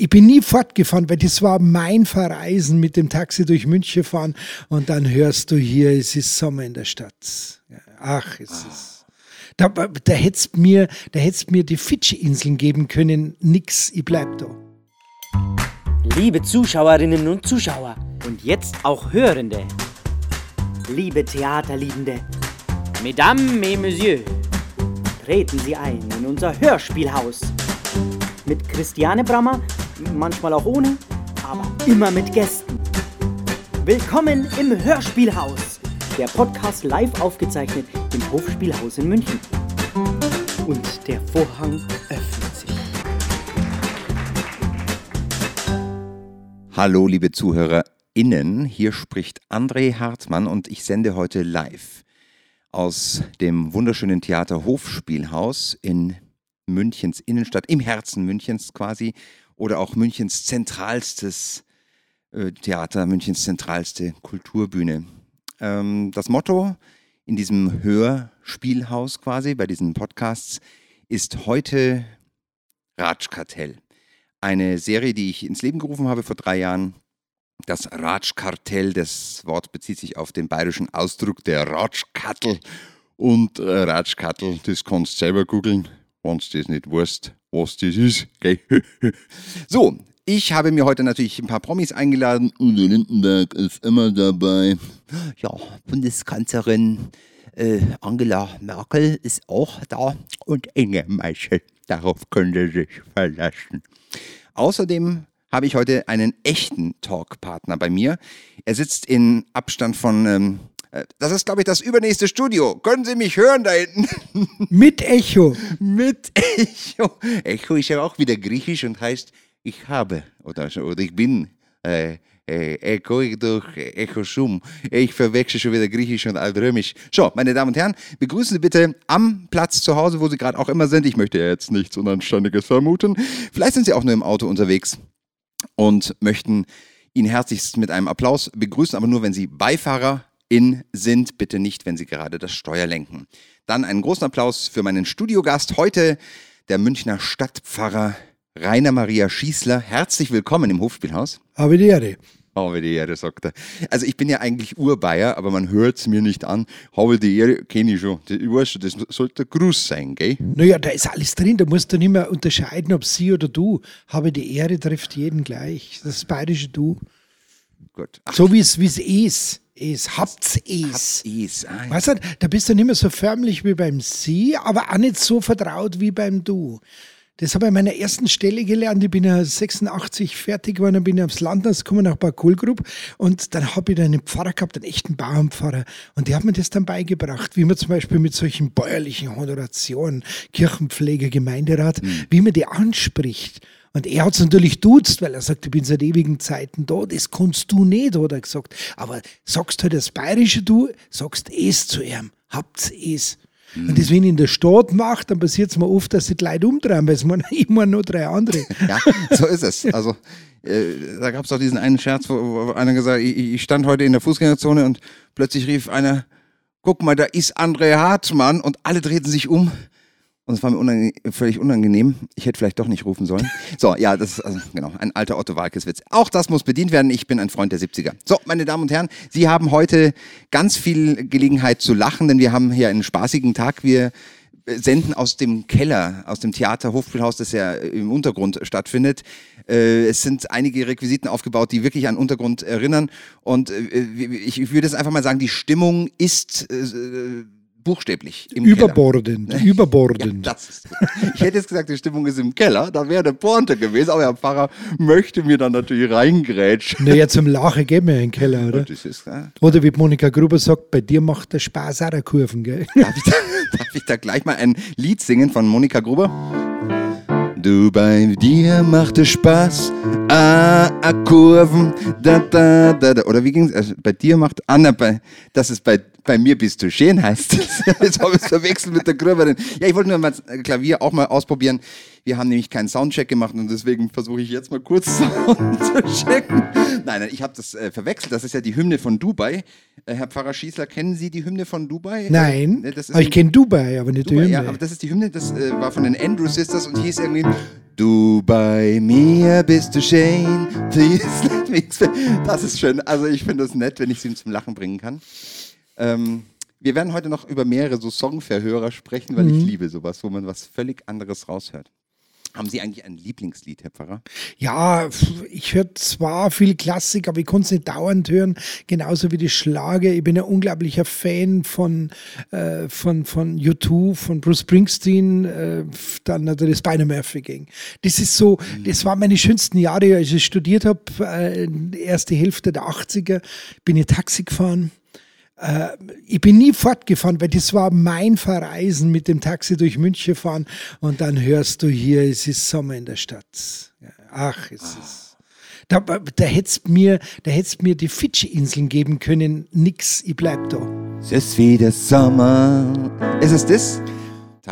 Ich bin nie fortgefahren, weil das war mein Verreisen mit dem Taxi durch München fahren und dann hörst du hier, es ist Sommer in der Stadt. Ach, es ist. Da, da hättest mir, da hättest mir die Fidschi-Inseln geben können. Nix, ich bleib da. Liebe Zuschauerinnen und Zuschauer und jetzt auch Hörende. Liebe Theaterliebende, Mesdames et Messieurs, treten Sie ein in unser Hörspielhaus. Mit Christiane Brammer, manchmal auch ohne, aber immer mit Gästen. Willkommen im Hörspielhaus, der Podcast live aufgezeichnet im Hofspielhaus in München. Und der Vorhang öffnet sich. Hallo, liebe ZuhörerInnen, hier spricht André Hartmann und ich sende heute live aus dem wunderschönen Theater Hofspielhaus in Münchens Innenstadt, im Herzen Münchens quasi, oder auch Münchens zentralstes äh, Theater, Münchens zentralste Kulturbühne. Ähm, das Motto in diesem Hörspielhaus quasi, bei diesen Podcasts, ist heute Ratschkartell. Eine Serie, die ich ins Leben gerufen habe vor drei Jahren. Das Ratschkartell, das Wort bezieht sich auf den bayerischen Ausdruck der Ratschkattel. Und äh, Ratschkattel, das kannst du selber googeln wenn du das nicht weißt, was das ist. Okay? so, ich habe mir heute natürlich ein paar Promis eingeladen. Udo Lindenberg ist immer dabei. Ja, Bundeskanzlerin äh, Angela Merkel ist auch da und Inge Meichel. Darauf könnt ihr sich verlassen. Außerdem habe ich heute einen echten Talkpartner bei mir. Er sitzt in Abstand von ähm, äh, das ist, glaube ich, das übernächste Studio. Können Sie mich hören da hinten? Mit Echo. Mit Echo. Echo ist ja auch wieder griechisch und heißt ich habe oder, oder ich bin. Äh, äh, Echo durch Echo Sum. Ich verwechsel schon wieder Griechisch und Altrömisch. So, meine Damen und Herren, begrüßen Sie bitte am Platz zu Hause, wo Sie gerade auch immer sind. Ich möchte ja jetzt nichts Unanständiges vermuten. Vielleicht sind Sie auch nur im Auto unterwegs und möchten ihn herzlichst mit einem Applaus begrüßen, aber nur wenn Sie Beifahrer in sind. Bitte nicht, wenn Sie gerade das Steuer lenken. Dann einen großen Applaus für meinen Studiogast heute, der Münchner Stadtpfarrer Rainer Maria Schießler. Herzlich willkommen im Hofspielhaus. Habe die Ehre. Habe die Ehre, sagt er. Also ich bin ja eigentlich Urbayer, aber man hört es mir nicht an. Habe die Ehre, kenne ich schon. Ich weiß schon, das sollte Gruß sein, gell? Naja, da ist alles drin. Da musst du nicht mehr unterscheiden, ob sie oder du. Habe die Ehre trifft jeden gleich. Das bayerische Du. Gut. Ach. So wie es ist es, habt's es. es. Ah, weißt du, da bist du nicht mehr so förmlich wie beim Sie, aber auch nicht so vertraut wie beim Du. Das habe ich an meiner ersten Stelle gelernt. Ich bin ja 86 fertig geworden, dann bin ich aufs Landhaus gekommen, nach Bad Kohlgrub. Und dann habe ich da einen Pfarrer gehabt, einen echten Bauernpfarrer. Und der hat mir das dann beigebracht, wie man zum Beispiel mit solchen bäuerlichen Honorationen, Kirchenpfleger, Gemeinderat, mhm. wie man die anspricht. Und er hat es natürlich duzt, weil er sagt, ich bin seit ewigen Zeiten da. Das kannst du nicht, hat er gesagt. Aber sagst halt das bayerische Du, sagst es zu ihm. Habt's es. Und das, wenn ich in der Stadt mache, dann passiert es mir oft, dass sich die Leute umdrehen, weil es mir immer noch drei andere. ja, so ist es. Also, äh, da gab es auch diesen einen Scherz, wo, wo einer gesagt hat, ich, ich stand heute in der Fußgängerzone und plötzlich rief einer, guck mal, da ist André Hartmann und alle drehten sich um und es war mir unangenehm, völlig unangenehm. Ich hätte vielleicht doch nicht rufen sollen. So, ja, das ist also, genau ein alter Otto Walkes-Witz. Auch das muss bedient werden. Ich bin ein Freund der 70er. So, meine Damen und Herren, Sie haben heute ganz viel Gelegenheit zu lachen, denn wir haben hier einen spaßigen Tag. Wir senden aus dem Keller, aus dem Theater Hofspielhaus, das ja im Untergrund stattfindet. Äh, es sind einige Requisiten aufgebaut, die wirklich an Untergrund erinnern. Und äh, ich würde jetzt einfach mal sagen, die Stimmung ist äh, buchstäblich im überbordend, Keller. Überbordend, ja, Ich hätte jetzt gesagt, die Stimmung ist im Keller, da wäre der Pointe gewesen, aber der Pfarrer möchte mir dann natürlich reingrätschen. Naja, zum Lachen gehen wir in den Keller, oder? Ist, ja. Oder wie Monika Gruber sagt, bei dir macht der Spaß auch der Kurven, gell? Darf ich, da, darf ich da gleich mal ein Lied singen von Monika Gruber? Du bei dir macht es Spaß, ah, ah, Kurven, da, da, da, da. Oder wie ging es? Also bei dir macht, Anna, bei, das ist bei, bei mir bist du schön, heißt es. Jetzt habe ich es verwechselt mit der Gröberin. Ja, ich wollte nur mal Klavier auch mal ausprobieren. Wir haben nämlich keinen Soundcheck gemacht und deswegen versuche ich jetzt mal kurz Sound zu checken. Nein, nein, ich habe das äh, verwechselt. Das ist ja die Hymne von Dubai. Äh, Herr Pfarrer Schießler, kennen Sie die Hymne von Dubai? Nein, Äh, das ist aber ich kenne Dubai, aber nicht Dubai, die ja, Hymne. aber das ist die Hymne, das äh, war von den Andrew Sisters und hieß irgendwie Du bei mir bist du schön, please let me. Das ist schön. Also ich finde das nett, wenn ich sie zum Lachen bringen kann. Ähm, wir werden heute noch über mehrere so Songverhörer sprechen, weil ich liebe sowas, wo man was völlig anderes raushört. Haben Sie eigentlich ein Lieblingslied, Herr Pfarrer? Ja, ich höre zwar viel Klassik, aber ich konnte es nicht dauernd hören, genauso wie die Schlager. Ich bin ein unglaublicher Fan von, äh, von, von U2, von Bruce Springsteen, äh, dann natürlich Spider-Murphy Gang. Das ist so, das waren meine schönsten Jahre, als ich studiert habe, äh, erste Hälfte der 80er, bin ich Taxi gefahren. Äh, ich bin nie fortgefahren, weil das war mein Verreisen mit dem Taxi durch München fahren und dann hörst du hier, es ist Sommer in der Stadt. Ja, Ach, es ist. Da, da hättest mir, da hättest mir die Fidschi-Inseln geben können. Nix, ich bleib da. Es ist wieder Sommer. Ist es das?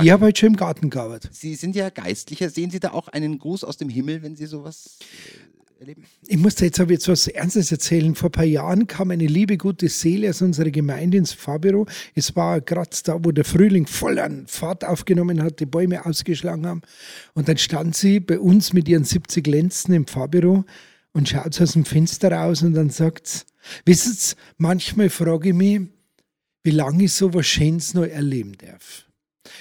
Ich habe heute schon im Garten gearbeitet. Sie sind ja Geistlicher. Sehen Sie da auch einen Gruß aus dem Himmel, wenn Sie sowas äh, erleben? Ich muss dir jetzt aber jetzt was Ernstes erzählen. Vor ein paar Jahren kam eine liebe, gute Seele aus unserer Gemeinde ins Fahrbüro. Es war gerade da, wo der Frühling voll an Fahrt aufgenommen hat, die Bäume ausgeschlagen haben. Und dann stand sie bei uns mit ihren 70 Lenzen im Fahrbüro und schaut aus dem Fenster raus und dann sagt sie, wisst ihr, manchmal frage ich mich, wie lange ich so was Schönes noch erleben darf.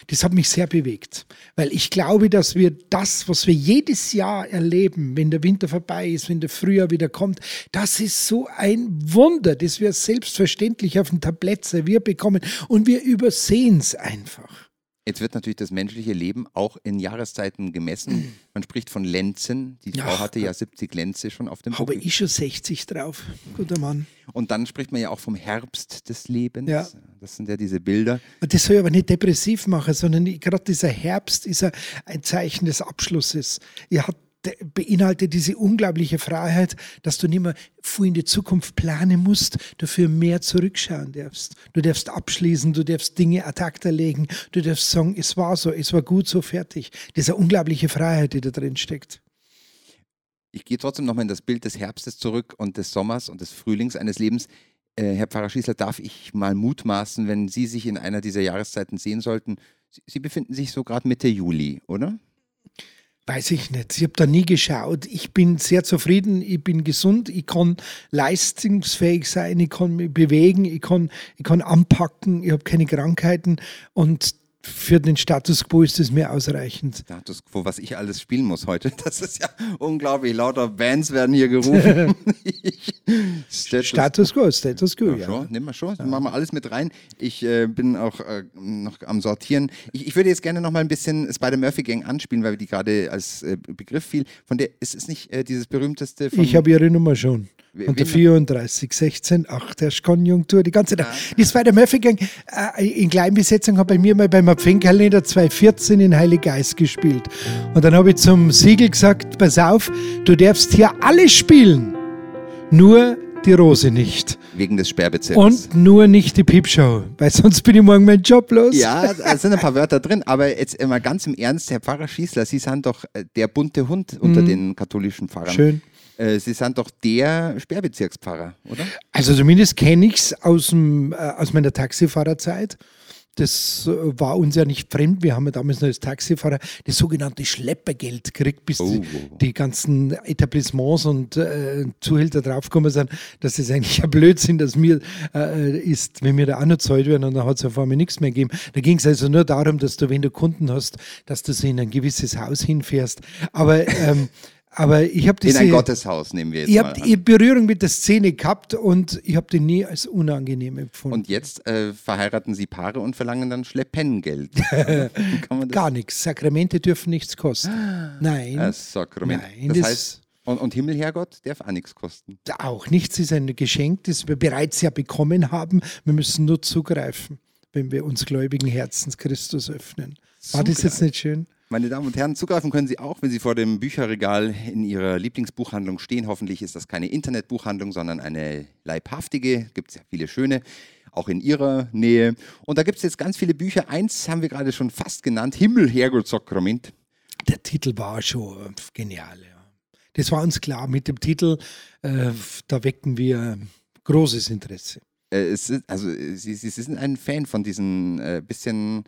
Das hat mich sehr bewegt, weil ich glaube, dass wir das, was wir jedes Jahr erleben, wenn der Winter vorbei ist, wenn der Frühjahr wieder kommt, das ist so ein Wunder, das wir selbstverständlich auf dem Tablett serviert bekommen und wir übersehen es einfach. Jetzt wird natürlich das menschliche Leben auch in Jahreszeiten gemessen. Man spricht von Lenzen. Die. Frau hatte ja 70 Lenze schon auf dem Habe Buckel. ich schon 60 drauf, guter Mann. Und dann spricht man ja auch vom Herbst des Lebens. Ja. Das sind ja diese Bilder. Das soll aber nicht depressiv machen, sondern gerade dieser Herbst ist ein- ein Zeichen des Abschlusses. Er hat beinhaltet diese unglaubliche Freiheit, dass du nicht mehr viel in die Zukunft planen musst, dafür mehr zurückschauen darfst. Du darfst abschließen, du darfst Dinge ad acta legen, du darfst sagen, es war so, es war gut so, fertig. Eine unglaubliche Freiheit, die da drin steckt. Ich gehe trotzdem nochmal in das Bild des Herbstes zurück und des Sommers und des Frühlings eines Lebens. Äh, Herr Pfarrer Schießler, darf ich mal mutmaßen, wenn Sie sich in einer dieser Jahreszeiten sehen sollten? Sie, Sie befinden sich so gerade Mitte Juli, oder? Weiß ich nicht. Ich habe da nie geschaut. Ich bin sehr zufrieden, ich bin gesund, ich kann leistungsfähig sein, ich kann mich bewegen, ich kann, ich kann anpacken, ich habe keine Krankheiten. Und für den Status quo ist es mir ausreichend. Status quo, was ich alles spielen muss heute. Das ist ja unglaublich. Lauter Bands werden hier gerufen. Status Status quo, Status quo, Ja, ja. schon, nehmen wir schon. Das machen wir alles mit rein. Ich äh, bin auch äh, noch am Sortieren. Ich, ich würde jetzt gerne noch mal ein bisschen Spider-Murphy Gang anspielen, weil die gerade als äh, Begriff fiel. Von der ist es nicht äh, dieses berühmteste von. Ich habe ihre Nummer schon. Unter wen- 34, 16, 8, herrscht Konjunktur, die ganze Zeit. Die Spider Murphy Gang äh, in Kleinbesetzung hat bei mir mal beim Adventkalender 2014 in Heilig Geist gespielt. Und dann habe ich zum Siegel gesagt, pass auf, du darfst hier alles spielen, nur die Rose nicht. wegen des Sperrbezirks. Und nur nicht die Piepshow, weil sonst bin ich morgen meinen Job los. ja, da sind ein paar Wörter drin, aber jetzt immer ganz im Ernst, Herr Pfarrer Schießler, Sie sind doch äh, der bunte Hund unter den katholischen Pfarrern. Mhm. Schön. Äh, Sie sind doch der Sperrbezirkspfarrer, oder? Also zumindest kenne ich es aus, dem, äh, aus meiner Taxifahrerzeit. Das äh, war uns ja nicht fremd. Wir haben ja damals noch als Taxifahrer das sogenannte Schleppergeld gekriegt, bis Oh. die, ganzen Etablissements und äh, Zuhälter draufgekommen sind, dass das eigentlich ein Blödsinn dass mir äh, ist, wenn wir da auch noch zahlt werden und dann hat es auf einmal nichts mehr gegeben. Da ging es also nur darum, dass du, wenn du Kunden hast, dass du sie in ein gewisses Haus hinfährst. Aber, ähm, aber ich habe In diese... ein Gotteshaus nehmen wir jetzt Ich habe. Berührung mit der Szene gehabt und ich habe die nie als unangenehm empfunden. Und jetzt äh, verheiraten Sie Paare und verlangen dann das Gar nichts. Sakramente dürfen nichts kosten. Nein, Das Sakrament. Nein, das, das- heißt, und, und Himmel, Herrgott, darf auch nichts kosten. auch nichts ist ein Geschenk, das wir bereits ja bekommen haben. Wir müssen nur zugreifen, wenn wir uns gläubigen Herzens Christus öffnen. War das jetzt nicht schön? Meine Damen und Herren, zugreifen können Sie auch, wenn Sie vor dem Bücherregal in Ihrer Lieblingsbuchhandlung stehen. Hoffentlich ist das keine Internetbuchhandlung, sondern eine leibhaftige. Gibt es ja viele schöne. auch in ihrer Nähe. Und da gibt es jetzt ganz viele Bücher. Eins haben wir gerade schon fast genannt, Himmel, Herrgott, Sakrament. Der Titel war schon genial, ja. Das war uns klar mit dem Titel, äh, da wecken wir großes Interesse. Äh, es ist, also Sie, Sie sind ein Fan von diesen äh, bisschen,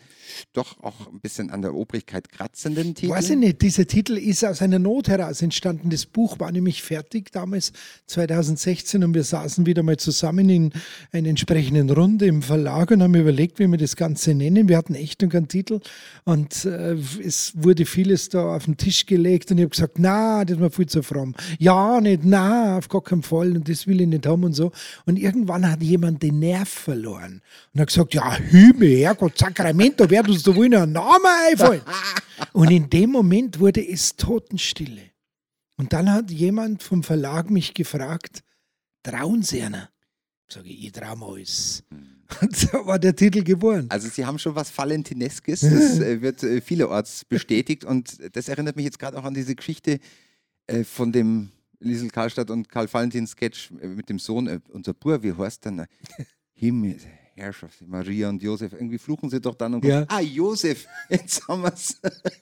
doch auch ein bisschen an der Obrigkeit kratzenden Titeln? Weiß ich nicht, dieser Titel ist aus einer Not heraus entstanden. Das Buch war nämlich fertig damals 2016 und wir saßen wieder mal zusammen in einer entsprechenden Runde im Verlag und haben überlegt, wie wir das Ganze nennen. Wir hatten echt noch keinen Titel und äh, es wurde vieles da auf den Tisch gelegt und ich habe gesagt, na, das war viel zu fromm. Ja, nicht, na, auf gar keinen Fall und das will ich nicht haben und so. Und irgendwann hat jemand jemand den Nerv verloren und hat gesagt, ja, Himmel, Herrgott, Sacramento, wer uns da wohl noch einen Namen einfallen? und in dem Moment wurde es totenstille. Und dann hat jemand vom Verlag mich gefragt, trauen Sie einer? Sag ich, ich traue alles. Und so war der Titel geboren. Also Sie haben schon was Valentineskes, das äh, wird äh, vielerorts bestätigt und das erinnert mich jetzt gerade auch an diese Geschichte äh, von dem Liesel Karlstadt und Karl Valentin Sketch mit dem Sohn, äh, unser Bruder, wie heißt dann? Himmel, Herrschaft, Maria und Josef, irgendwie fluchen sie doch dann und ja. ah, Josef, jetzt haben wir es.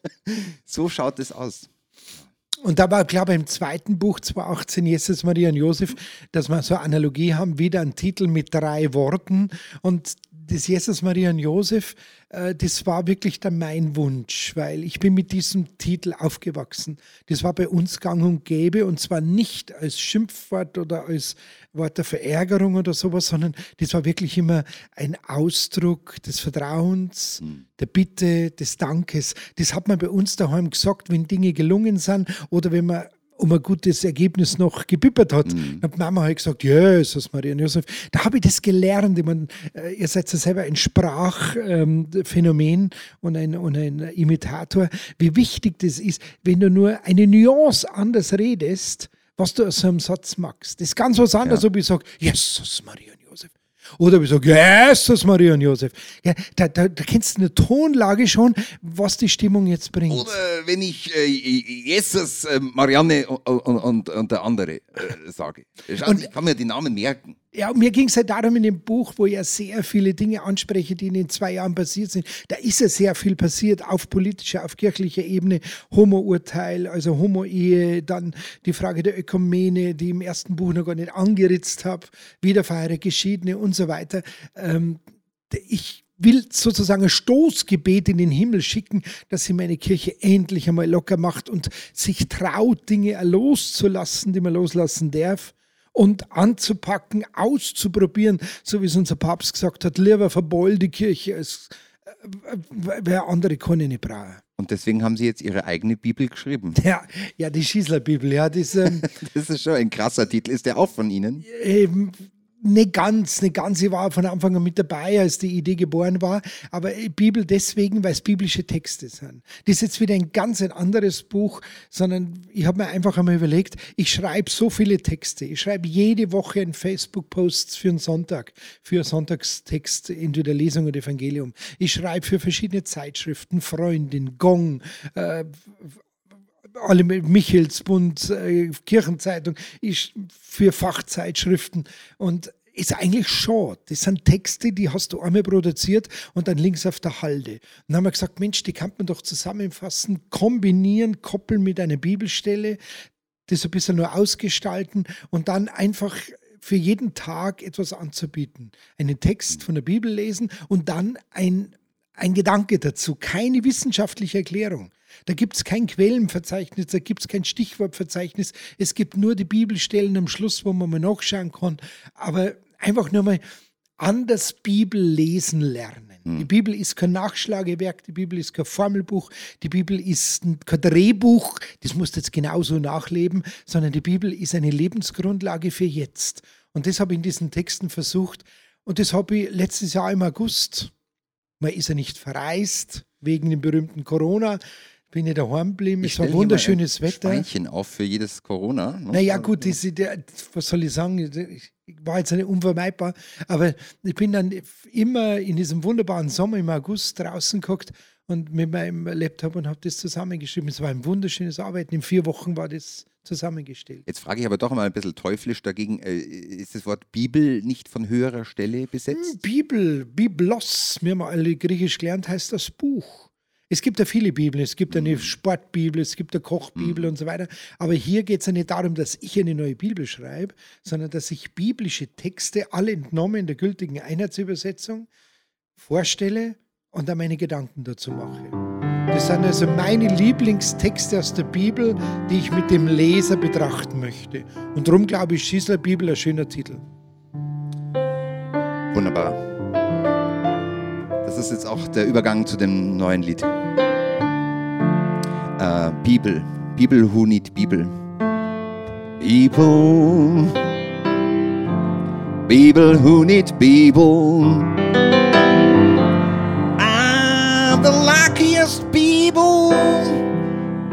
so schaut es aus. Und da war, glaube ich, im zweiten Buch 2018, Jesus, Maria und Josef, dass wir so eine Analogie haben, wieder ein Titel mit drei Worten. Und das Jesus, Maria und Josef, äh, das war wirklich dann mein Wunsch, weil ich bin mit diesem Titel aufgewachsen. Das war bei uns gang und gäbe und zwar nicht als Schimpfwort oder als Wort der Verärgerung oder sowas, sondern das war wirklich immer ein Ausdruck des Vertrauens, mhm. der Bitte, des Dankes. Das hat man bei uns daheim gesagt, wenn Dinge gelungen sind oder wenn man um ein gutes Ergebnis noch gebippert hat. Mhm. Dann hat Mama halt gesagt, Jesus, Maria und Josef. Da habe ich das gelernt. Ich meine, äh, ihr seid ja selber ein Sprachphänomen ähm, und, ein, und ein Imitator. Wie wichtig das ist, wenn du nur eine Nuance anders redest, was du aus so einem Satz magst. Das ist ganz was anderes, ja. ob ich sage, Jesus, Maria und. Oder ich sage, Jesus, Maria und Josef. Ja, da, da, da kennst du eine Tonlage schon, was die Stimmung jetzt bringt. Oder wenn ich äh, Jesus, äh, Marianne und, und, und, der andere äh, sage. Und, ich kann mir die Namen merken. Ja, mir ging es halt darum in dem Buch, wo ich ja sehr viele Dinge anspreche, die in den zwei Jahren passiert sind. Da ist ja sehr viel passiert auf politischer, auf kirchlicher Ebene. Homo-Urteil, also Homo-Ehe, dann die Frage der Ökumene, die im ersten Buch noch gar nicht angeritzt habe, Wiederverheiratete, Geschiedene und so weiter. Ähm, ich will sozusagen ein Stoßgebet in den Himmel schicken, dass sie meine Kirche endlich einmal locker macht und sich traut, Dinge loszulassen, die man loslassen darf und anzupacken, auszuprobieren, so wie es unser Papst gesagt hat, lieber verbeul die Kirche, als äh, wer andere kann ich nicht brauchen. Und deswegen haben Sie jetzt Ihre eigene Bibel geschrieben. Ja, ja die Schießler-Bibel, ja. Das, ähm, das ist schon ein krasser Titel. Ist der auch von Ihnen? Ähm, nicht ganz, nicht ganz. Ich war von Anfang an mit dabei, als die Idee geboren war. Aber Bibel deswegen, weil es biblische Texte sind. Das ist jetzt wieder ein ganz ein anderes Buch, sondern ich habe mir einfach einmal überlegt, ich schreibe so viele Texte. Ich schreibe jede Woche einen Facebook-Post für einen Sonntag, für einen Sonntagstext, entweder Lesung oder Evangelium. Ich schreibe für verschiedene Zeitschriften, Freundin, Gong, äh, alle Michelsbund, äh, Kirchenzeitung, ich für Fachzeitschriften und ist eigentlich schade. Das sind Texte, die hast du einmal produziert und dann links auf der Halde. Und dann haben wir gesagt, Mensch, die kann man doch zusammenfassen, kombinieren, koppeln mit einer Bibelstelle, das ein bisschen nur ausgestalten und dann einfach für jeden Tag etwas anzubieten. Einen Text von der Bibel lesen und dann ein, ein Gedanke dazu, keine wissenschaftliche Erklärung. Da gibt es kein Quellenverzeichnis, da gibt es kein Stichwortverzeichnis. Es gibt nur die Bibelstellen am Schluss, wo man mal nachschauen kann. Aber einfach nur mal anders Bibel lesen lernen. Die hm. Bibel ist kein Nachschlagewerk, die Bibel ist kein Formelbuch, die Bibel ist kein Drehbuch, das musst du jetzt genauso nachleben, sondern die Bibel ist eine Lebensgrundlage für jetzt. Und das habe ich in diesen Texten versucht. Und das habe ich letztes Jahr im August, man ist ja nicht verreist wegen dem berühmten Corona, bin ich daheim geblieben. Es war wunderschönes ein Wetter. Schweinchen auf für jedes Corona. Ne? Naja, gut, das, der, was soll ich sagen? Ich war jetzt nicht unvermeidbar, aber ich bin dann immer in diesem wunderbaren Sommer im August draußen geguckt und mit meinem Laptop und habe das zusammengeschrieben. Es war ein wunderschönes Arbeiten. In vier Wochen war das zusammengestellt. Jetzt frage ich aber doch mal ein bisschen teuflisch dagegen, äh, ist das Wort Bibel nicht von höherer Stelle besetzt? Hm, Bibel, Biblos, wir haben alle griechisch gelernt, heißt das Buch. Es gibt ja viele Bibeln, es gibt eine Sportbibel, es gibt eine Kochbibel und so weiter. Aber hier geht es ja nicht darum, dass ich eine neue Bibel schreibe, sondern dass ich biblische Texte, alle entnommen in der gültigen Einheitsübersetzung, vorstelle und dann meine Gedanken dazu mache. Das sind also meine Lieblingstexte aus der Bibel, die ich mit dem Leser betrachten möchte. Und darum glaube ich, Schießler Bibel ein schöner Titel. Wunderbar. Das ist jetzt auch der Übergang zu dem neuen Lied. Äh, Bibel. Bibel who need Bibel. People. People who need Bibel. I'm the luckiest people.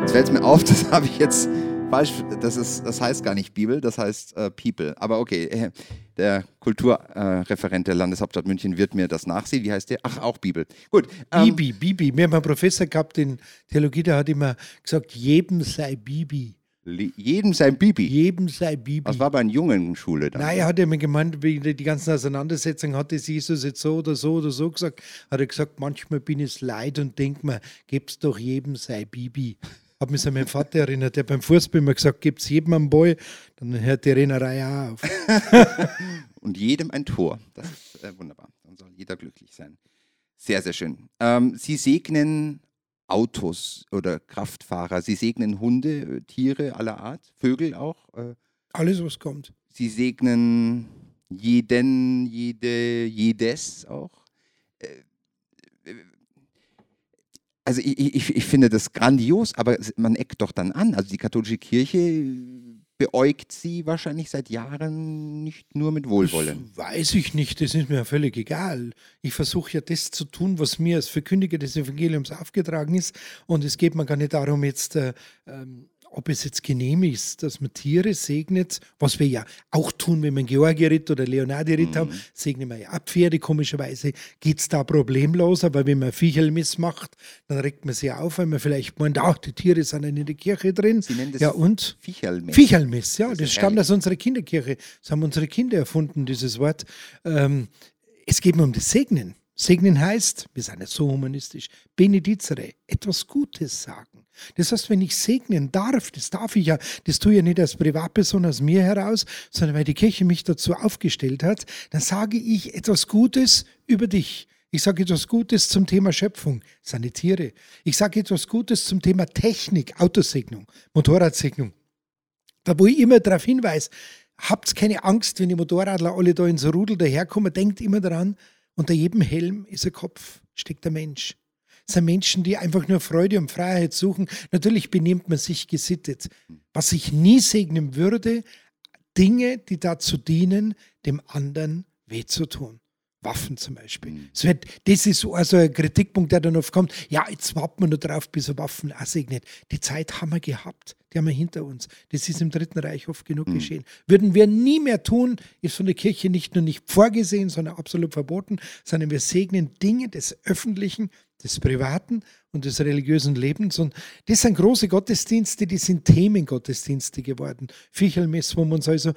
Jetzt fällt es mir auf, das habe ich jetzt falsch. Das, ist, das heißt gar nicht Bibel, das heißt äh, People. Aber okay, äh, der Kulturreferent der Landeshauptstadt München wird mir das nachsehen. Wie heißt der? Ach, auch Bibel. Gut. Ähm, Bibi, Bibi. Wir haben einen Professor gehabt in Theologie, der hat immer gesagt, jedem sei Bibi. Jedem sein Bibi. Jedem sei Bibi. Das war bei einer jungen Schule dann. Nein, er hat immer gemeint, wie die ganzen Auseinandersetzungen hat es Jesus jetzt so oder so oder so gesagt. Hat er gesagt, manchmal bin ich leid und denke mir, geb's doch jedem sei Bibi. Hat mich an meinen Vater erinnert, der beim Fußball immer gesagt, gibt's jedem einen Ball, dann hört die Rennerei auch auf. und jedem ein Tor. Das ist äh, wunderbar. Dann soll jeder glücklich sein. Sehr, sehr schön. Ähm, Sie segnen Autos oder Kraftfahrer. Sie segnen Hunde, äh, Tiere aller Art, Vögel auch. Äh. Alles, was kommt. Sie segnen jeden, jede, jedes auch. Äh, also ich, ich, ich finde das grandios, aber man eckt doch dann an. Also die katholische Kirche beäugt sie wahrscheinlich seit Jahren nicht nur mit Wohlwollen. Das weiß ich nicht, das ist mir ja völlig egal. Ich versuche ja das zu tun, was mir als Verkündiger des Evangeliums aufgetragen ist. Und es geht mir gar nicht darum, jetzt äh, ähm, ob es jetzt genehm ist, dass man Tiere segnet, was wir ja auch tun, wenn wir einen Georgi-Ritt oder Leonardi-Ritt mhm. haben, segnen wir ja auch Pferde. Komischerweise geht es da problemlos, aber wenn man Viecherl missmacht, dann regt man sie auf, weil man vielleicht meint, ach, die Tiere sind in der Kirche drin. Sie nennen das ja, und? Viecherlmiss. Viecherlmiss, ja, das, das stammt aus unserer Kinderkirche. Das haben unsere Kinder erfunden, dieses Wort. Ähm, es geht mir um das Segnen. Segnen heißt, wir sind nicht so humanistisch, benedizere, etwas Gutes sagen. Das heißt, wenn ich segnen darf, das darf ich ja, das tue ich ja nicht als Privatperson aus mir heraus, sondern weil die Kirche mich dazu aufgestellt hat, dann sage ich etwas Gutes über dich. Ich sage etwas Gutes zum Thema Schöpfung, seine Tiere. Ich sage etwas Gutes zum Thema Technik, Autosegnung, Motorradsegnung. Da wo ich immer darauf hinweise, habt keine Angst, wenn die Motorradler alle da ins Rudel daherkommen, denkt immer daran, unter jedem Helm ist ein Kopf, steckt der Mensch. Es sind Menschen, die einfach nur Freude und Freiheit suchen. Natürlich benimmt man sich gesittet. Was ich nie segnen würde, Dinge, die dazu dienen, dem anderen weh zu tun. Waffen zum Beispiel. Mhm. Das, wird, das ist so also ein Kritikpunkt, der dann oft kommt. Ja, jetzt warten wir nur drauf, bis er Waffen aussegnet. Die Zeit haben wir gehabt. Die haben wir hinter uns. Das ist im Dritten Reich oft genug mhm. geschehen. Würden wir nie mehr tun, ist von der Kirche nicht nur nicht vorgesehen, sondern absolut verboten, sondern wir segnen Dinge des Öffentlichen, des Privaten und des religiösen Lebens. Und das sind große Gottesdienste, die sind Themengottesdienste geworden. Fichelmess, wo man uns also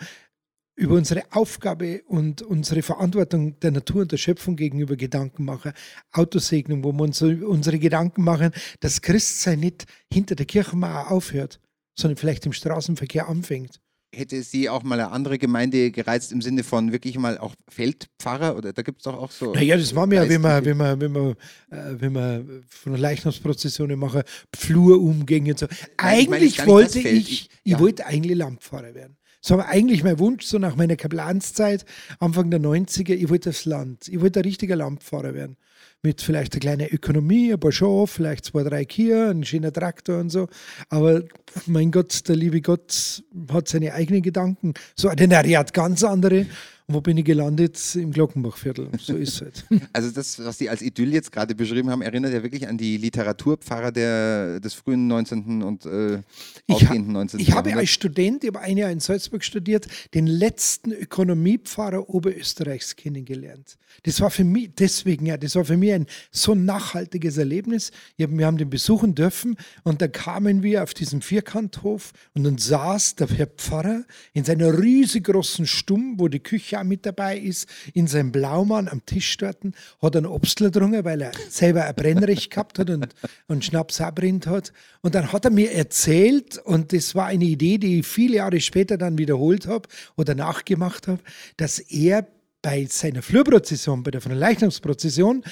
über unsere Aufgabe und unsere Verantwortung der Natur und der Schöpfung gegenüber Gedanken machen. Autosegnung, wo wir uns unsere Gedanken machen, dass Christsein nicht hinter der Kirchenmauer aufhört, sondern vielleicht im Straßenverkehr anfängt. Hätte sie auch mal eine andere Gemeinde gereizt im Sinne von wirklich mal auch Feldpfarrer? Oder da gibt es doch auch so. Naja, das war mir ja, wenn man, wenn man, wenn man, äh, wenn man von der Leichnamsprozession machen, Flurumgänge und so. Eigentlich ich wollte ich, ich, ich ja. wollte eigentlich Landpfarrer werden. Das war eigentlich mein Wunsch, so nach meiner Kaplanszeit, Anfang der 90er, ich wollte aufs Land. Ich wollte ein richtiger Landfahrer werden. Mit vielleicht einer kleinen Ökonomie, ein paar Schafe, vielleicht zwei, drei Kühe, ein schöner Traktor und so. Aber mein Gott, der liebe Gott hat seine eigenen Gedanken. So, denn er hat ganz andere. Und wo bin ich gelandet? Im Glockenbachviertel. So ist es halt. Also das, was Sie als Idyll jetzt gerade beschrieben haben, erinnert ja wirklich an die Literaturpfarrer der, des frühen 19. und äh, ausgehenden 19. Ich habe als Student, ich habe ein Jahr in Salzburg studiert, den letzten Ökonomiepfarrer Oberösterreichs kennengelernt. Das war für mich, deswegen ja, das war für mich ein so nachhaltiges Erlebnis. Hab, wir haben den besuchen dürfen und da kamen wir auf diesen Vierkanthof und dann saß der Herr Pfarrer in seiner riesengroßen Stumm, wo die Küche auch mit dabei ist, in seinem Blaumann am Tisch dort, hat einen Obstler getrunken, weil er selber ein Brennrecht gehabt hat und, und Schnaps auch brennt hat. Und dann hat er mir erzählt, und das war eine Idee, die ich viele Jahre später dann wiederholt habe oder nachgemacht habe, dass er bei seiner Flurprozession, bei der Verleichnungsprozession,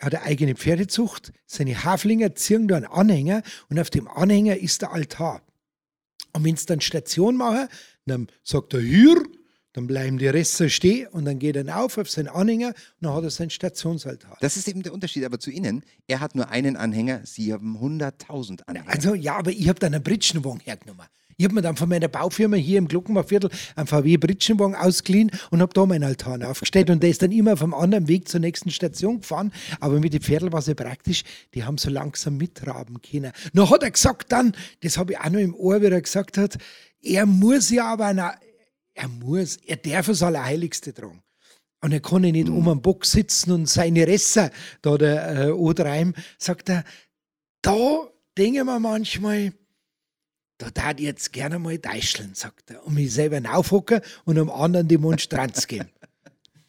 hat er eigene Pferdezucht, seine Haflinger ziehen da einen Anhänger und auf dem Anhänger ist der Altar. Und wenn es dann Station machen, dann sagt er hier, dann bleiben die Reste stehen und dann geht er auf auf seinen Anhänger und dann hat er seinen Stationsaltar. Das ist eben der Unterschied aber zu Ihnen. Er hat nur einen Anhänger, Sie haben 100.000 Anhänger. Also ja, aber ich habe dann einen Britschenwagen hergenommen. Ich habe mir dann von meiner Baufirma hier im Glockenbachviertel einen VW Britschenwagen ausgeliehen und habe da meinen Altar aufgestellt. Und der ist dann immer einem anderen Weg zur nächsten Station gefahren. Aber mit den Pferdeln war es ja praktisch, die haben so langsam mittraben können. Noch hat er gesagt dann, das habe ich auch noch im Ohr, wie er gesagt hat, er muss ja aber, eine, er muss, er darf es Allerheiligste tragen. Und er kann nicht mhm. um einen Bock sitzen und seine Reste da der äh, O3, sagt er, da denken wir manchmal, da darf ich jetzt gerne mal deischeln, sagt er. Und mich selber aufhocken und am anderen die Monstranz geben.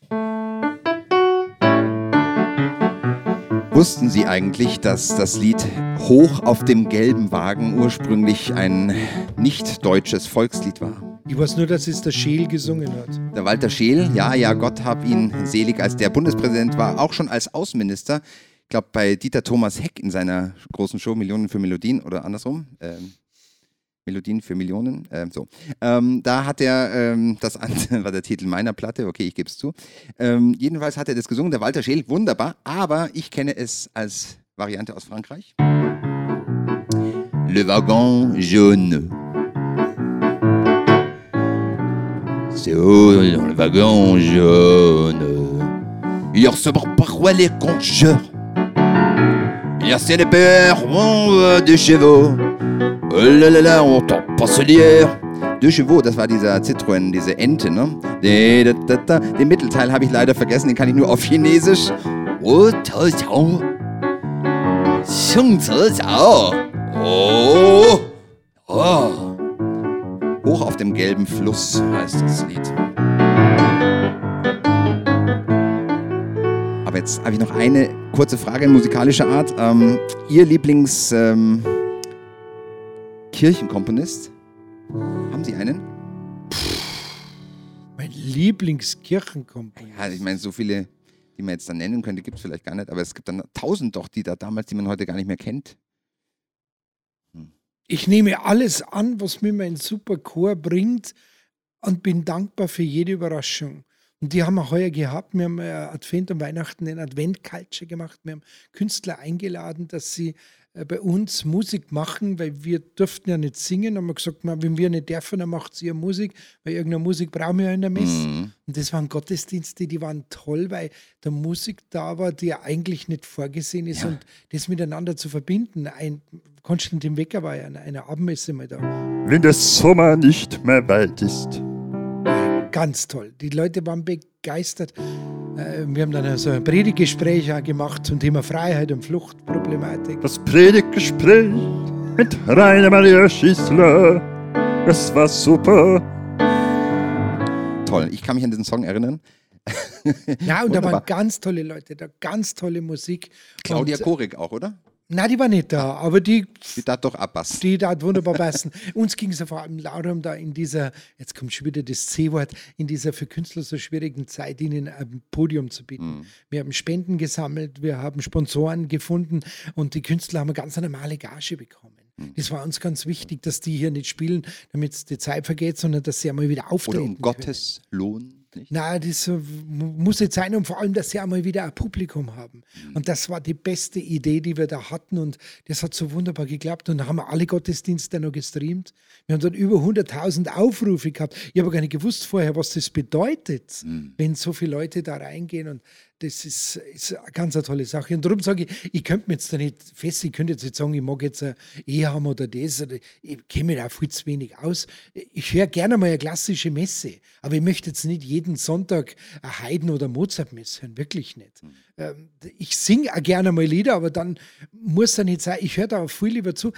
Wussten Sie eigentlich, dass das Lied Hoch auf dem gelben Wagen ursprünglich ein nicht deutsches Volkslied war? Ich weiß nur, dass es der Scheel gesungen hat. Der Walter Scheel, ja, ja, Gott hab ihn selig, als der Bundespräsident war, auch schon als Außenminister. Ich glaube, bei Dieter Thomas Heck in seiner großen Show Millionen für Melodien oder andersrum. Ähm, Melodien für Millionen. Äh, so. Ähm, da hat er, ähm, das war der Titel meiner Platte, okay, ich gebe es zu. Ähm, jedenfalls hat er das gesungen, der Walter Scheel, wunderbar, aber ich kenne es als Variante aus Frankreich. Le wagon jaune. C'est haut dans le wagon jaune. Il recevoir par les concheurs. Il y a les pères des chevaux. Oh lalala, on t'en Passelier. Deux Chevaux, das war dieser Citroën, diese Ente, ne? Den Mittelteil habe ich leider vergessen, den kann ich nur auf Chinesisch. Oh, oh. Auf dem gelben Fluss heißt das Lied. Aber jetzt habe ich noch eine kurze Frage in musikalischer Art. Ähm, Ihr Lieblings... Ähm, Kirchenkomponist? Haben Sie einen? Mein Lieblingskirchenkomponist. Ja, ich meine, so viele, die man jetzt dann nennen könnte, gibt es vielleicht gar nicht, aber es gibt dann tausend doch, die da damals, die man heute gar nicht mehr kennt. Ich nehme alles an, was mir mein super Chor bringt und bin dankbar für jede Überraschung. Und die haben wir heuer gehabt. Wir haben Advent und Weihnachten den Advent-Culture gemacht. Wir haben Künstler eingeladen, dass sie äh, bei uns Musik machen, weil wir durften ja nicht singen. Haben wir gesagt, wenn wir nicht dürfen, dann macht sie ja Musik, weil irgendeine Musik brauchen wir ja in der Messe. Mhm. Und das waren Gottesdienste, die waren toll, weil der Musik da war, die ja eigentlich nicht vorgesehen ist. Ja. Und das miteinander zu verbinden. Ein Konstantin Wecker war ja an einer Abendmesse mal da. Wenn der Sommer nicht mehr weit ist. Ganz toll. Die Leute waren begeistert. Äh, wir haben dann also ein Predigtgespräch gemacht zum Thema Freiheit und Fluchtproblematik. Das Predigtgespräch mit Rainer Maria Schießler, das war super. Toll, ich kann mich an diesen Song erinnern. ja, und da waren ganz tolle Leute, da ganz tolle Musik. Claudia und, Korik auch, oder? Nein, die war nicht da, aber die. Die tat doch abpassen. Die tat wunderbar passen. Uns ging es ja vor allem darum, da in dieser, jetzt kommt schon wieder das C-Wort, in dieser für Künstler so schwierigen Zeit ihnen ein Podium zu bieten. Mhm. Wir haben Spenden gesammelt, wir haben Sponsoren gefunden und die Künstler haben eine ganz normale Gage bekommen. Mhm. Das war uns ganz wichtig, dass die hier nicht spielen, damit die Zeit vergeht, sondern dass sie einmal wieder auftreten. Oder um Gottes Lohn Nicht? Na, das äh, muss jetzt sein und vor allem, dass sie einmal wieder ein Publikum haben. Mhm. Und das war die beste Idee, die wir da hatten und das hat so wunderbar geklappt. Und da haben wir alle Gottesdienste noch gestreamt. Wir haben dann über 100.000 Aufrufe gehabt. Ich habe gar nicht gewusst vorher, was das bedeutet, Mhm. wenn so viele Leute da reingehen. Und das ist, ist eine ganz eine tolle Sache. Und darum sage ich, ich könnte mir jetzt da nicht fest, ich könnte jetzt nicht sagen, ich mag jetzt eine Ehe haben oder das. Oder ich kenne mich da viel zu wenig aus. Ich höre gerne mal eine klassische Messe, aber ich möchte jetzt nicht jeden Sonntag eine Haydn- oder Mozart-Messe hören, wirklich nicht. Ähm, Ich singe auch gerne mal Lieder, aber dann muss da nicht sein, ich höre da auch viel lieber zu.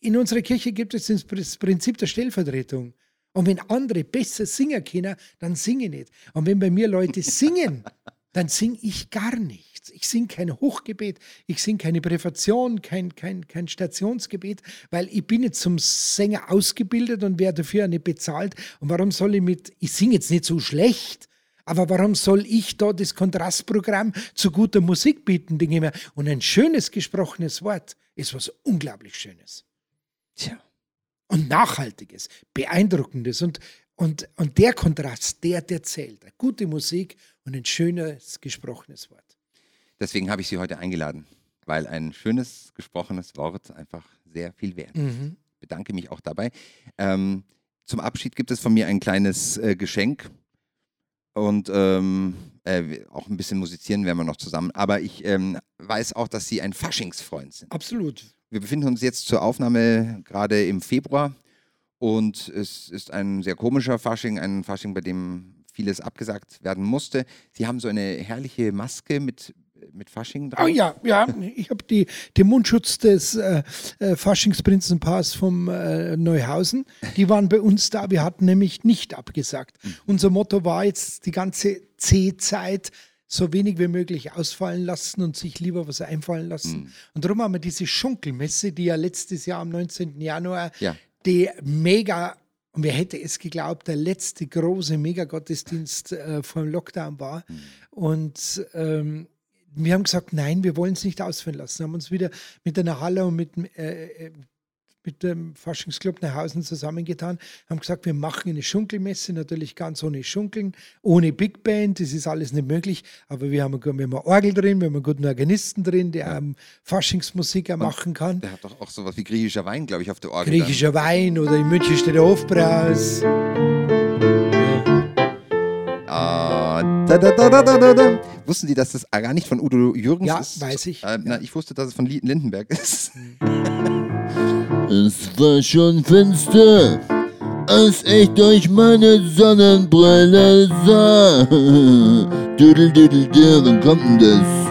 In unserer Kirche gibt es das Prinzip der Stellvertretung. Und wenn andere besser singen können, dann singe ich nicht. Und wenn bei mir Leute singen, dann singe ich gar nichts. Ich singe kein Hochgebet, ich singe keine Präfation, kein, kein, kein Stationsgebet, weil ich bin jetzt zum Sänger ausgebildet und werde dafür auch nicht bezahlt. Und warum soll ich mit, ich singe jetzt nicht so schlecht, aber warum soll ich da das Kontrastprogramm zu guter Musik bieten? Denke ich mir. Und ein schönes gesprochenes Wort ist was unglaublich Schönes Tja. und Nachhaltiges, Beeindruckendes. Und, und, und der Kontrast, der, der zählt. Gute Musik und ein schönes gesprochenes Wort. Deswegen habe ich Sie heute eingeladen, weil ein schönes gesprochenes Wort einfach sehr viel wert ist. Mhm. Bedanke mich auch dabei. Ähm, zum Abschied gibt es von mir ein kleines äh, Geschenk und ähm, äh, auch ein bisschen musizieren werden wir noch zusammen. Aber ich ähm, weiß auch, dass Sie ein Faschingsfreund sind. Absolut. Wir befinden uns jetzt zur Aufnahme gerade im Februar und es ist ein sehr komischer Fasching, ein Fasching, bei dem vieles abgesagt werden musste. Sie haben so eine herrliche Maske mit, mit Fasching drauf. Ah ja, ja, ich habe die, den Mundschutz des äh, äh, Faschingsprinzenpaars vom äh, Neuhausen. Die waren bei uns da. Wir hatten nämlich nicht abgesagt. Unser Motto war jetzt die ganze C-Zeit so wenig wie möglich ausfallen lassen und sich lieber was einfallen lassen. Und darum haben wir diese Schunkelmesse, die ja letztes Jahr am 19. Januar Ja. die mega, und wer hätte es geglaubt, der letzte große Megagottesdienst äh, vor dem Lockdown war. Und ähm, wir haben gesagt, nein, wir wollen es nicht ausführen lassen. Haben uns wieder mit einer Halle und mit, dem, äh, äh, mit dem Faschingsclub Neuhausen zusammengetan, haben gesagt, wir machen eine Schunkelmesse, natürlich ganz ohne Schunkeln, ohne Big Band, das ist alles nicht möglich, aber wir haben, wir haben eine Orgel drin, wir haben einen guten Organisten drin, der ähm, Faschingsmusik auch machen kann. Der hat doch auch sowas wie griechischer Wein, glaube ich, auf der Orgel. Griechischer Wein oder in München steht der Hofbraus. Ah, da, da, da. Wussten Sie, dass das gar nicht von Udo Jürgens Ja, ist? weiß ich. Äh, na, ich wusste, dass es von Lindenberg ist. Es war schon finster, als ich durch meine Sonnenbrille sah. Düdel, düdel, wann kommt denn das?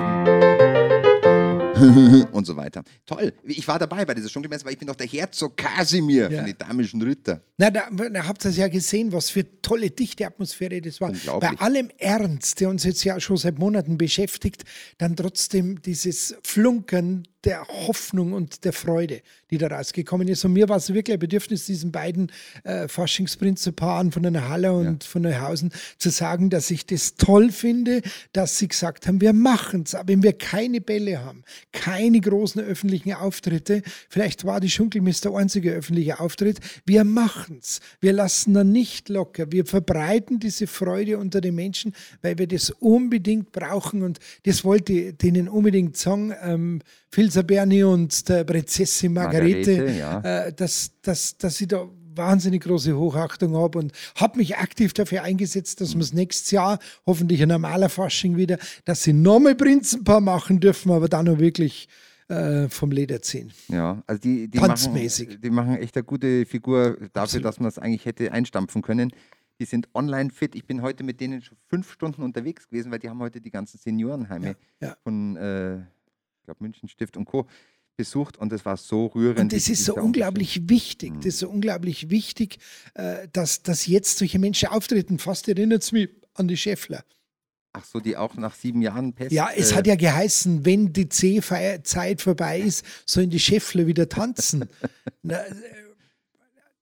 und so weiter. Toll. Ich war dabei bei dieser Schunkelmesse, weil ich bin doch der Herzog Kasimir Ja. von den damischen Ritter. Na, da, da habt ihr es ja gesehen, was für tolle, dichte Atmosphäre das war. Bei allem Ernst, der uns jetzt ja schon seit Monaten beschäftigt, dann trotzdem dieses Flunkern der Hoffnung und der Freude, die da rausgekommen ist. Und mir war es wirklich ein Bedürfnis, diesen beiden äh, Faschingsprinzipaaren von einer Halle und von Neuhausen zu sagen, dass ich das toll finde, dass sie gesagt haben, wir machen es. Aber wenn wir keine Bälle haben, keine großen öffentlichen Auftritte, vielleicht war die Schunkelmist der einzige öffentliche Auftritt, wir machen es. Wir lassen da nicht locker. Wir verbreiten diese Freude unter den Menschen, weil wir das unbedingt brauchen. Und das wollte ich denen unbedingt sagen. Ähm, Phil Saberni und der Prinzessin Margarete, Margarete, ja. äh, dass, dass, dass ich da wahnsinnig große Hochachtung habe und habe mich aktiv dafür eingesetzt, dass wir es nächstes Jahr, hoffentlich ein normaler Fasching wieder, dass sie nochmal Prinzenpaar machen dürfen, aber dann auch wirklich äh, vom Leder ziehen. Ja, also die, die, machen, die machen echt eine gute Figur dafür, Absolut. dass man es eigentlich hätte einstampfen können. Die sind online fit. Ich bin heute mit denen schon fünf Stunden unterwegs gewesen, weil die haben heute die ganzen Seniorenheime Ja, ja. von, äh, ich glaube, München Stift und Co. besucht und es war so rührend. Und das wie- ist so unglaublich wichtig. Das ist so unglaublich wichtig, äh, dass, dass jetzt solche Menschen auftreten. Fast erinnert es mich an die Schäffler. Ach so, die auch nach sieben Jahren Pest. Ja, es äh, hat ja geheißen, wenn die C-Zeit vorbei ist, sollen die Schäffler wieder tanzen. Na, äh,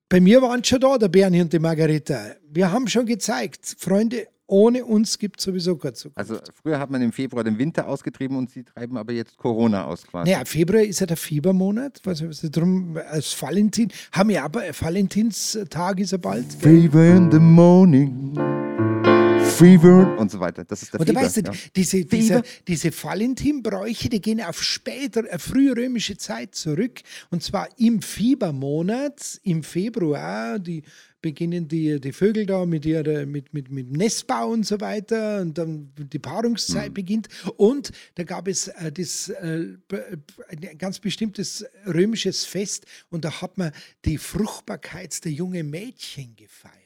bei mir waren schon da, der Bernie und die Margareta. Wir haben schon gezeigt, Freunde, ohne uns gibt es sowieso keine Zukunft. Also früher hat man im Februar den Winter ausgetrieben und sie treiben aber jetzt Corona aus quasi. Naja, Februar ist ja der Fiebermonat, was, was drum als Valentin, haben wir aber, Valentinstag ist ja bald. Fever in the morning. Fever und so weiter. Das ist der Und du Fieber. weißt, du, ja. diese, diese, diese Valentinbräuche, die gehen auf später, äh, frührömische Zeit zurück. Und zwar im Fiebermonat, im Februar, die beginnen die, die Vögel da mit, ihrer, mit, mit, mit Nestbau und so weiter und dann die Paarungszeit Mhm. beginnt. Und da gab es äh, das, äh, ein ganz bestimmtes römisches Fest und da hat man die Fruchtbarkeit der jungen Mädchen gefeiert.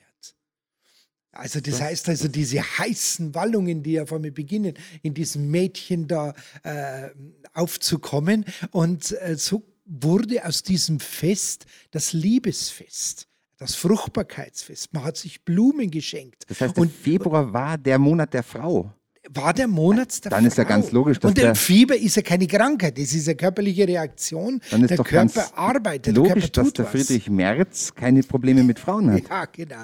Also das heißt also diese heißen Wallungen, die ja vor mir beginnen, in diesem Mädchen da äh, aufzukommen. Und äh, so wurde aus diesem Fest das Liebesfest, das Fruchtbarkeitsfest. Man hat sich Blumen geschenkt. Das heißt, der und Februar war der Monat der Frau. War der Monat der Dann ist ja Frau. ganz logisch, dass Und der Fieber ist ja keine Krankheit, das ist eine körperliche Reaktion. Dann ist der doch Körper ganz arbeitet, logisch, der dass Körper tut der was. Friedrich Merz keine Probleme mit Frauen hat. Ja, genau.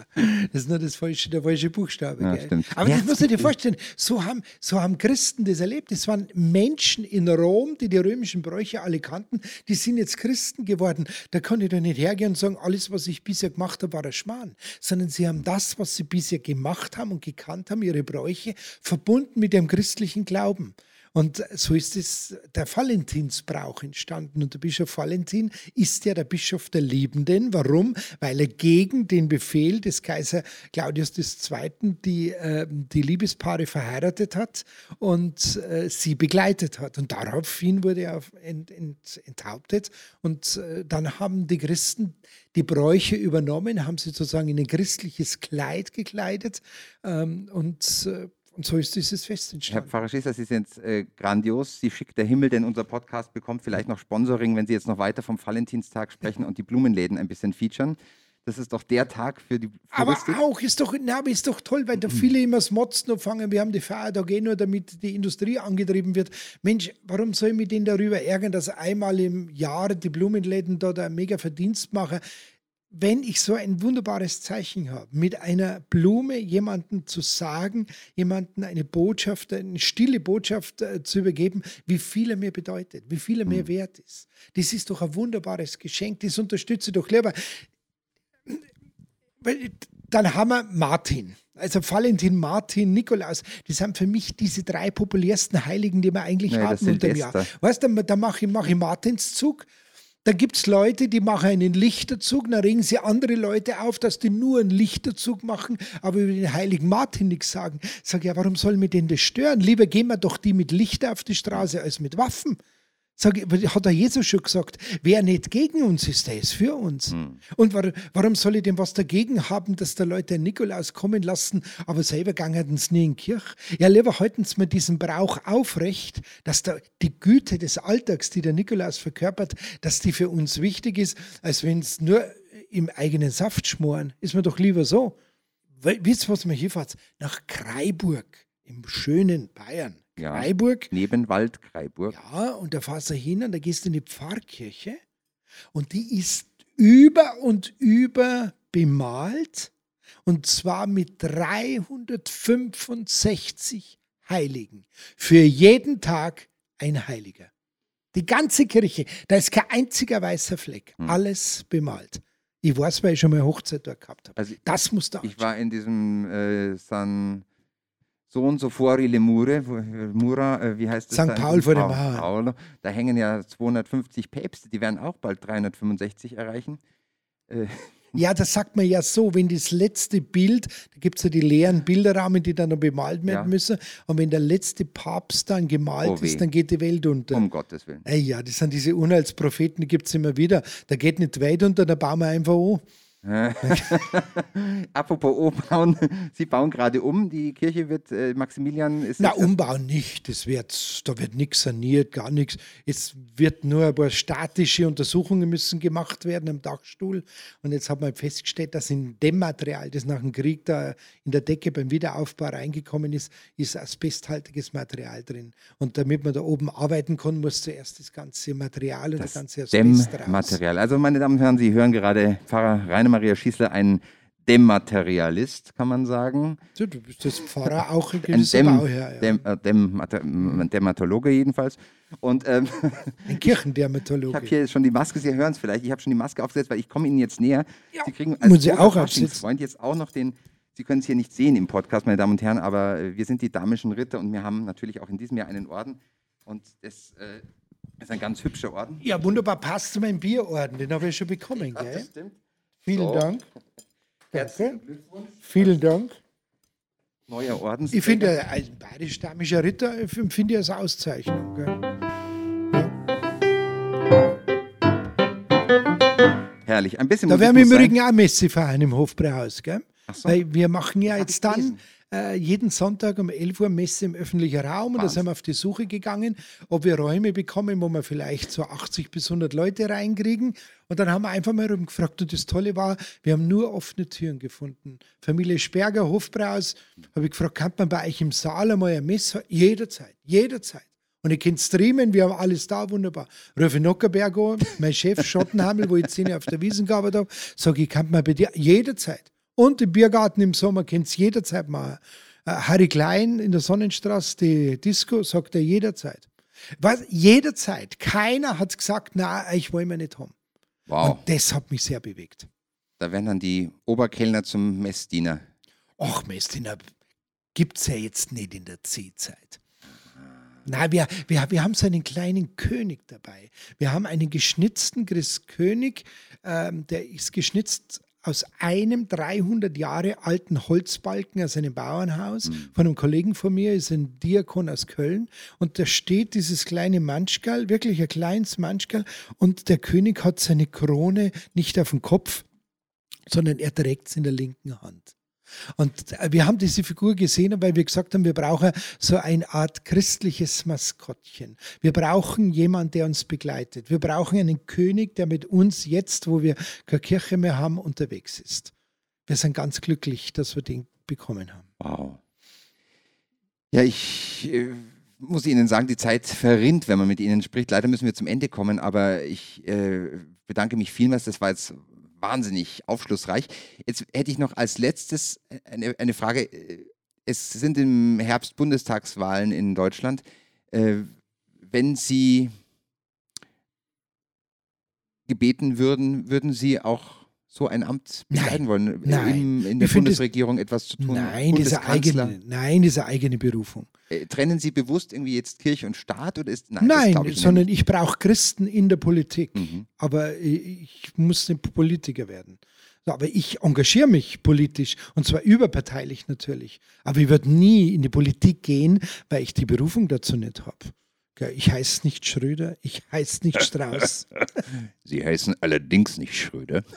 Das ist nur das falsche, der falsche Buchstabe. Ja. Aber Ja, das musst du dir vorstellen, so haben, so haben Christen das erlebt. Das waren Menschen in Rom, die die römischen Bräuche alle kannten, die sind jetzt Christen geworden. Da kann ich doch nicht hergehen und sagen, alles, was ich bisher gemacht habe, war ein Schmarrn. Sondern sie haben das, was sie bisher gemacht haben und gekannt haben, ihre Bräuche, verbunden mit ihrem christlichen Glauben. Und so ist es der Valentinsbrauch entstanden. Und der Bischof Valentin ist ja der Bischof der Liebenden. Warum? Weil er gegen den Befehl des Kaiser Claudius II. die, äh, die Liebespaare verheiratet hat und äh, sie begleitet hat. Und daraufhin wurde er ent, ent, enthauptet. Und äh, dann haben die Christen die Bräuche übernommen, haben sie sozusagen in ein christliches Kleid gekleidet. Ähm, und, äh, und so ist dieses Fest Herr entstanden. Pfarrer Schießer, Sie sind äh, grandios. Sie schickt der Himmel, denn unser Podcast bekommt vielleicht noch Sponsoring, wenn Sie jetzt noch weiter vom Valentinstag sprechen und die Blumenläden ein bisschen featuren. Das ist doch der Tag für die Aber Floristik. auch ist doch, na, aber ist doch toll, weil da viele immer das Motzen anfangen. Wir haben die Feiertage eh nur, damit die Industrie angetrieben wird. Mensch, warum soll ich mich denn darüber ärgern, dass einmal im Jahr die Blumenläden da, da einen mega Verdienst machen? Wenn ich so ein wunderbares Zeichen habe, mit einer Blume jemanden zu sagen, jemanden eine Botschaft, eine stille Botschaft äh, zu übergeben, wie viel er mir bedeutet, wie viel er mir wert ist. Das ist doch ein wunderbares Geschenk, das unterstütze ich doch lieber. Dann haben wir Martin. Also Valentin, Martin, Nikolaus, das sind für mich diese drei populärsten Heiligen, die wir eigentlich Ja, haben unter dem Jahr. Weißt du, da mache ich, mach ich Martinszug. Da gibt es Leute, die machen einen Lichterzug, dann regen sie andere Leute auf, dass die nur einen Lichterzug machen, aber über den heiligen Martin nichts sagen. Sag ja, warum soll mir denn das stören? Lieber gehen wir doch die mit Lichter auf die Straße als mit Waffen. Sag, hat der Jesus schon gesagt, wer nicht gegen uns ist, der ist für uns. Und war, warum soll ich denn was dagegen haben, dass da Leute Nikolaus kommen lassen, aber selber gangen sie nie in die Kirche? Ja, lieber halten sie mir diesen Brauch aufrecht, dass da die Güte des Alltags, die der Nikolaus verkörpert, dass die für uns wichtig ist, als wenn es nur im eigenen Saft schmoren. Ist mir doch lieber so. We- Wisst ihr, was mir hinfahrt? Nach Kreiburg im schönen Bayern. Ja. Kreiburg. Neben Waldkreiburg. Ja, und da fährst du hin und da gehst du in die Pfarrkirche und die ist über und über bemalt und zwar mit 365 Heiligen. Für jeden Tag ein Heiliger. Die ganze Kirche, da ist kein einziger weißer Fleck. Hm. Alles bemalt. Ich weiß, weil ich schon mal Hochzeit dort gehabt habe. Also das muss da Ich war in diesem äh, San so und so fuori le mure, äh, Mura, äh, wie heißt das? St. da Paul vor Paul- Mauer. Paul. Da hängen ja 250 Päpste, die werden auch bald 365 erreichen. Äh, Ja, das sagt man ja so, wenn das letzte Bild, da gibt es ja die leeren Bilderrahmen, die dann noch bemalt werden Ja. müssen, und wenn der letzte Papst dann gemalt Oh ist, dann geht die Welt unter. um Gottes Willen. Ey, ja, das sind diese Unheilspropheten, die gibt es immer wieder. Da geht nicht weit unter, da bauen wir einfach an. Apropos umbauen, Sie bauen gerade um. Die Kirche wird, äh, Maximilian ist. Na, umbauen nicht. Das wird, da wird nichts saniert, gar nichts. Es wird nur ein paar statische Untersuchungen müssen gemacht werden am Dachstuhl. Und jetzt hat man festgestellt, dass in dem Material, das nach dem Krieg da in der Decke beim Wiederaufbau reingekommen ist, ist asbesthaltiges Material drin. Und damit man da oben arbeiten kann, muss zuerst das ganze Material und das, ganze Asbest. Dämmmaterial. Also, meine Damen und Herren, Sie hören gerade Pfarrer Rainer Maria Schießler, ein Dämmmaterialist, kann man sagen. Du bist das Pfarrer auch ein Ein gewisser Dämm, Bauherr. Ja. Dämm, äh, Dämmmater- m- Dämmatologe jedenfalls. Und ähm, ein ich habe Kirchendermatologe. hier schon die Maske, Sie hören es vielleicht, ich habe schon die Maske aufgesetzt, weil ich komme Ihnen jetzt näher. Ja, Sie kriegen muss auch Faschingsfreund jetzt auch noch den, Sie können es hier nicht sehen im Podcast, meine Damen und Herren, aber äh, wir sind die damischen Ritter und wir haben natürlich auch in diesem Jahr einen Orden. Und das äh, ist ein ganz hübscher Orden. Ja, wunderbar, passt zu meinem Bierorden, den habe ich schon bekommen, Ja, gell? das stimmt. Vielen So. Dank. Danke. Glückwunsch. Vielen Dank. Neuer Orden. Ich finde, ein bayerisch-damischer Ritter ich finde ich als Auszeichnung. Gell? Herrlich. Ein bisschen Da Musik werden wir im. Übrigen auch Messe feiern im Hofbräuhaus. Gell? So. Weil wir machen ja jetzt dann. Äh, jeden Sonntag um 11 Uhr Messe im öffentlichen Raum und da sind wir auf die Suche gegangen, ob wir Räume bekommen, wo wir vielleicht so 80 bis 100 Leute reinkriegen. Und dann haben wir einfach mal rumgefragt und das Tolle war, wir haben nur offene Türen gefunden. Familie Sperger, Hofbräuhaus, habe ich gefragt, kann man bei euch im Saal einmal ein Messe? Jederzeit, jederzeit. Und ihr könnt streamen, wir haben alles da, wunderbar. Rufe Nockerberg an, mein Chef Schottenhammel, wo ich zehn Jahre auf der Wiesen gearbeitet habe, sage ich, kann man bei dir jederzeit. Und im Biergarten im Sommer könnt ihr jederzeit machen. Äh, Harry Klein in der Sonnenstraße, die Disco, sagt er jederzeit. Was? Jederzeit. Keiner hat gesagt, na, ich will mir nicht haben. Wow. Und das hat mich sehr bewegt. Da werden dann die Oberkellner zum Messdiener. Ach, Messdiener gibt es ja jetzt nicht in der C-Zeit. Nein, wir, wir, wir haben so einen kleinen König dabei. Wir haben einen geschnitzten Christkönig, ähm, der ist geschnitzt aus einem 300 Jahre alten Holzbalken aus einem Bauernhaus von einem Kollegen von mir, ist ein Diakon aus Köln. Und da steht dieses kleine Manschgal, wirklich ein kleines Manschgal. Und der König hat seine Krone nicht auf dem Kopf, sondern er trägt es in der linken Hand. Und äh, wir haben diese Figur gesehen, weil wir gesagt haben, wir brauchen so eine Art christliches Maskottchen. Wir brauchen jemanden, der uns begleitet. Wir brauchen einen König, der mit uns jetzt, wo wir keine Kirche mehr haben, unterwegs ist. Wir sind ganz glücklich, dass wir den bekommen haben. Wow. Ja, ich äh, muss Ihnen sagen, die Zeit verrinnt, wenn man mit Ihnen spricht. Leider müssen wir zum Ende kommen, aber ich äh, bedanke mich vielmals. Das war jetzt wahnsinnig aufschlussreich. Jetzt hätte ich noch als letztes eine, eine Frage. Äh, Es sind im Herbst Bundestagswahlen in Deutschland. Äh, wenn Sie gebeten würden, würden Sie auch so ein Amt Nein. bekleiden wollen? Äh, Nein. Im, in der Ich finde Bundesregierung etwas zu tun? Nein, diese eigene, nein, diese eigene Berufung. Äh, trennen Sie bewusst irgendwie jetzt Kirche und Staat oder ist nein, Nein, ich sondern ich brauche Christen in der Politik. Mhm. Aber ich muss nicht Politiker werden. Aber ich engagiere mich politisch und zwar überparteilich natürlich. Aber ich würde nie in die Politik gehen, weil ich die Berufung dazu nicht habe. Ich heiße nicht Schröder, ich heiße nicht Strauß. Sie heißen allerdings nicht Schröder.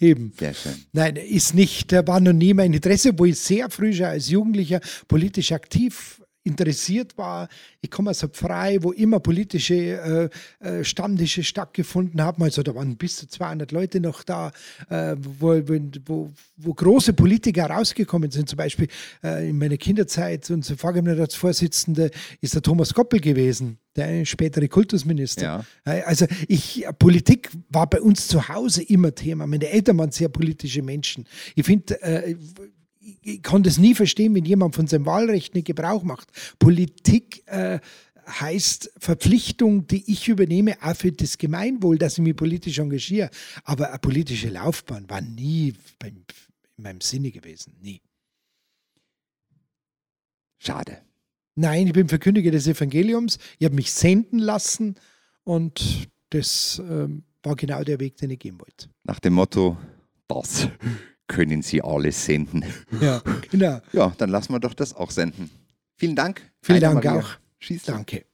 Eben. Sehr schön. Nein, ist nicht, da war noch nie mein Interesse, wo ich sehr früh schon als Jugendlicher politisch aktiv interessiert war. Ich komme aus frei, wo immer politische äh, äh, Stammtische stattgefunden haben. Also da waren bis zu 200 Leute noch da, äh, wo, wo, wo große Politiker rausgekommen sind. Zum Beispiel äh, in meiner Kinderzeit, unser Vorgängerratsvorsitzender ist der Thomas Goppel gewesen, der spätere Kultusminister. Ja. Äh, Also ich, Politik war bei uns zu Hause immer Thema. Meine Eltern waren sehr politische Menschen. Ich finde, äh, ich kann das nie verstehen, wenn jemand von seinem Wahlrecht nicht Gebrauch macht. Politik äh, heißt Verpflichtung, die ich übernehme, auch für das Gemeinwohl, dass ich mich politisch engagiere. Aber eine politische Laufbahn war nie in meinem Sinne gewesen. Nie. Schade. Nein, ich bin Verkündiger des Evangeliums. Ich habe mich senden lassen und das ähm, war genau der Weg, den ich gehen wollte. Nach dem Motto, das können Sie alles senden. Ja, genau. Ja, dann lassen wir doch das auch senden. Vielen Dank. Vielen Heiner Dank Maria auch. Schießler. Danke.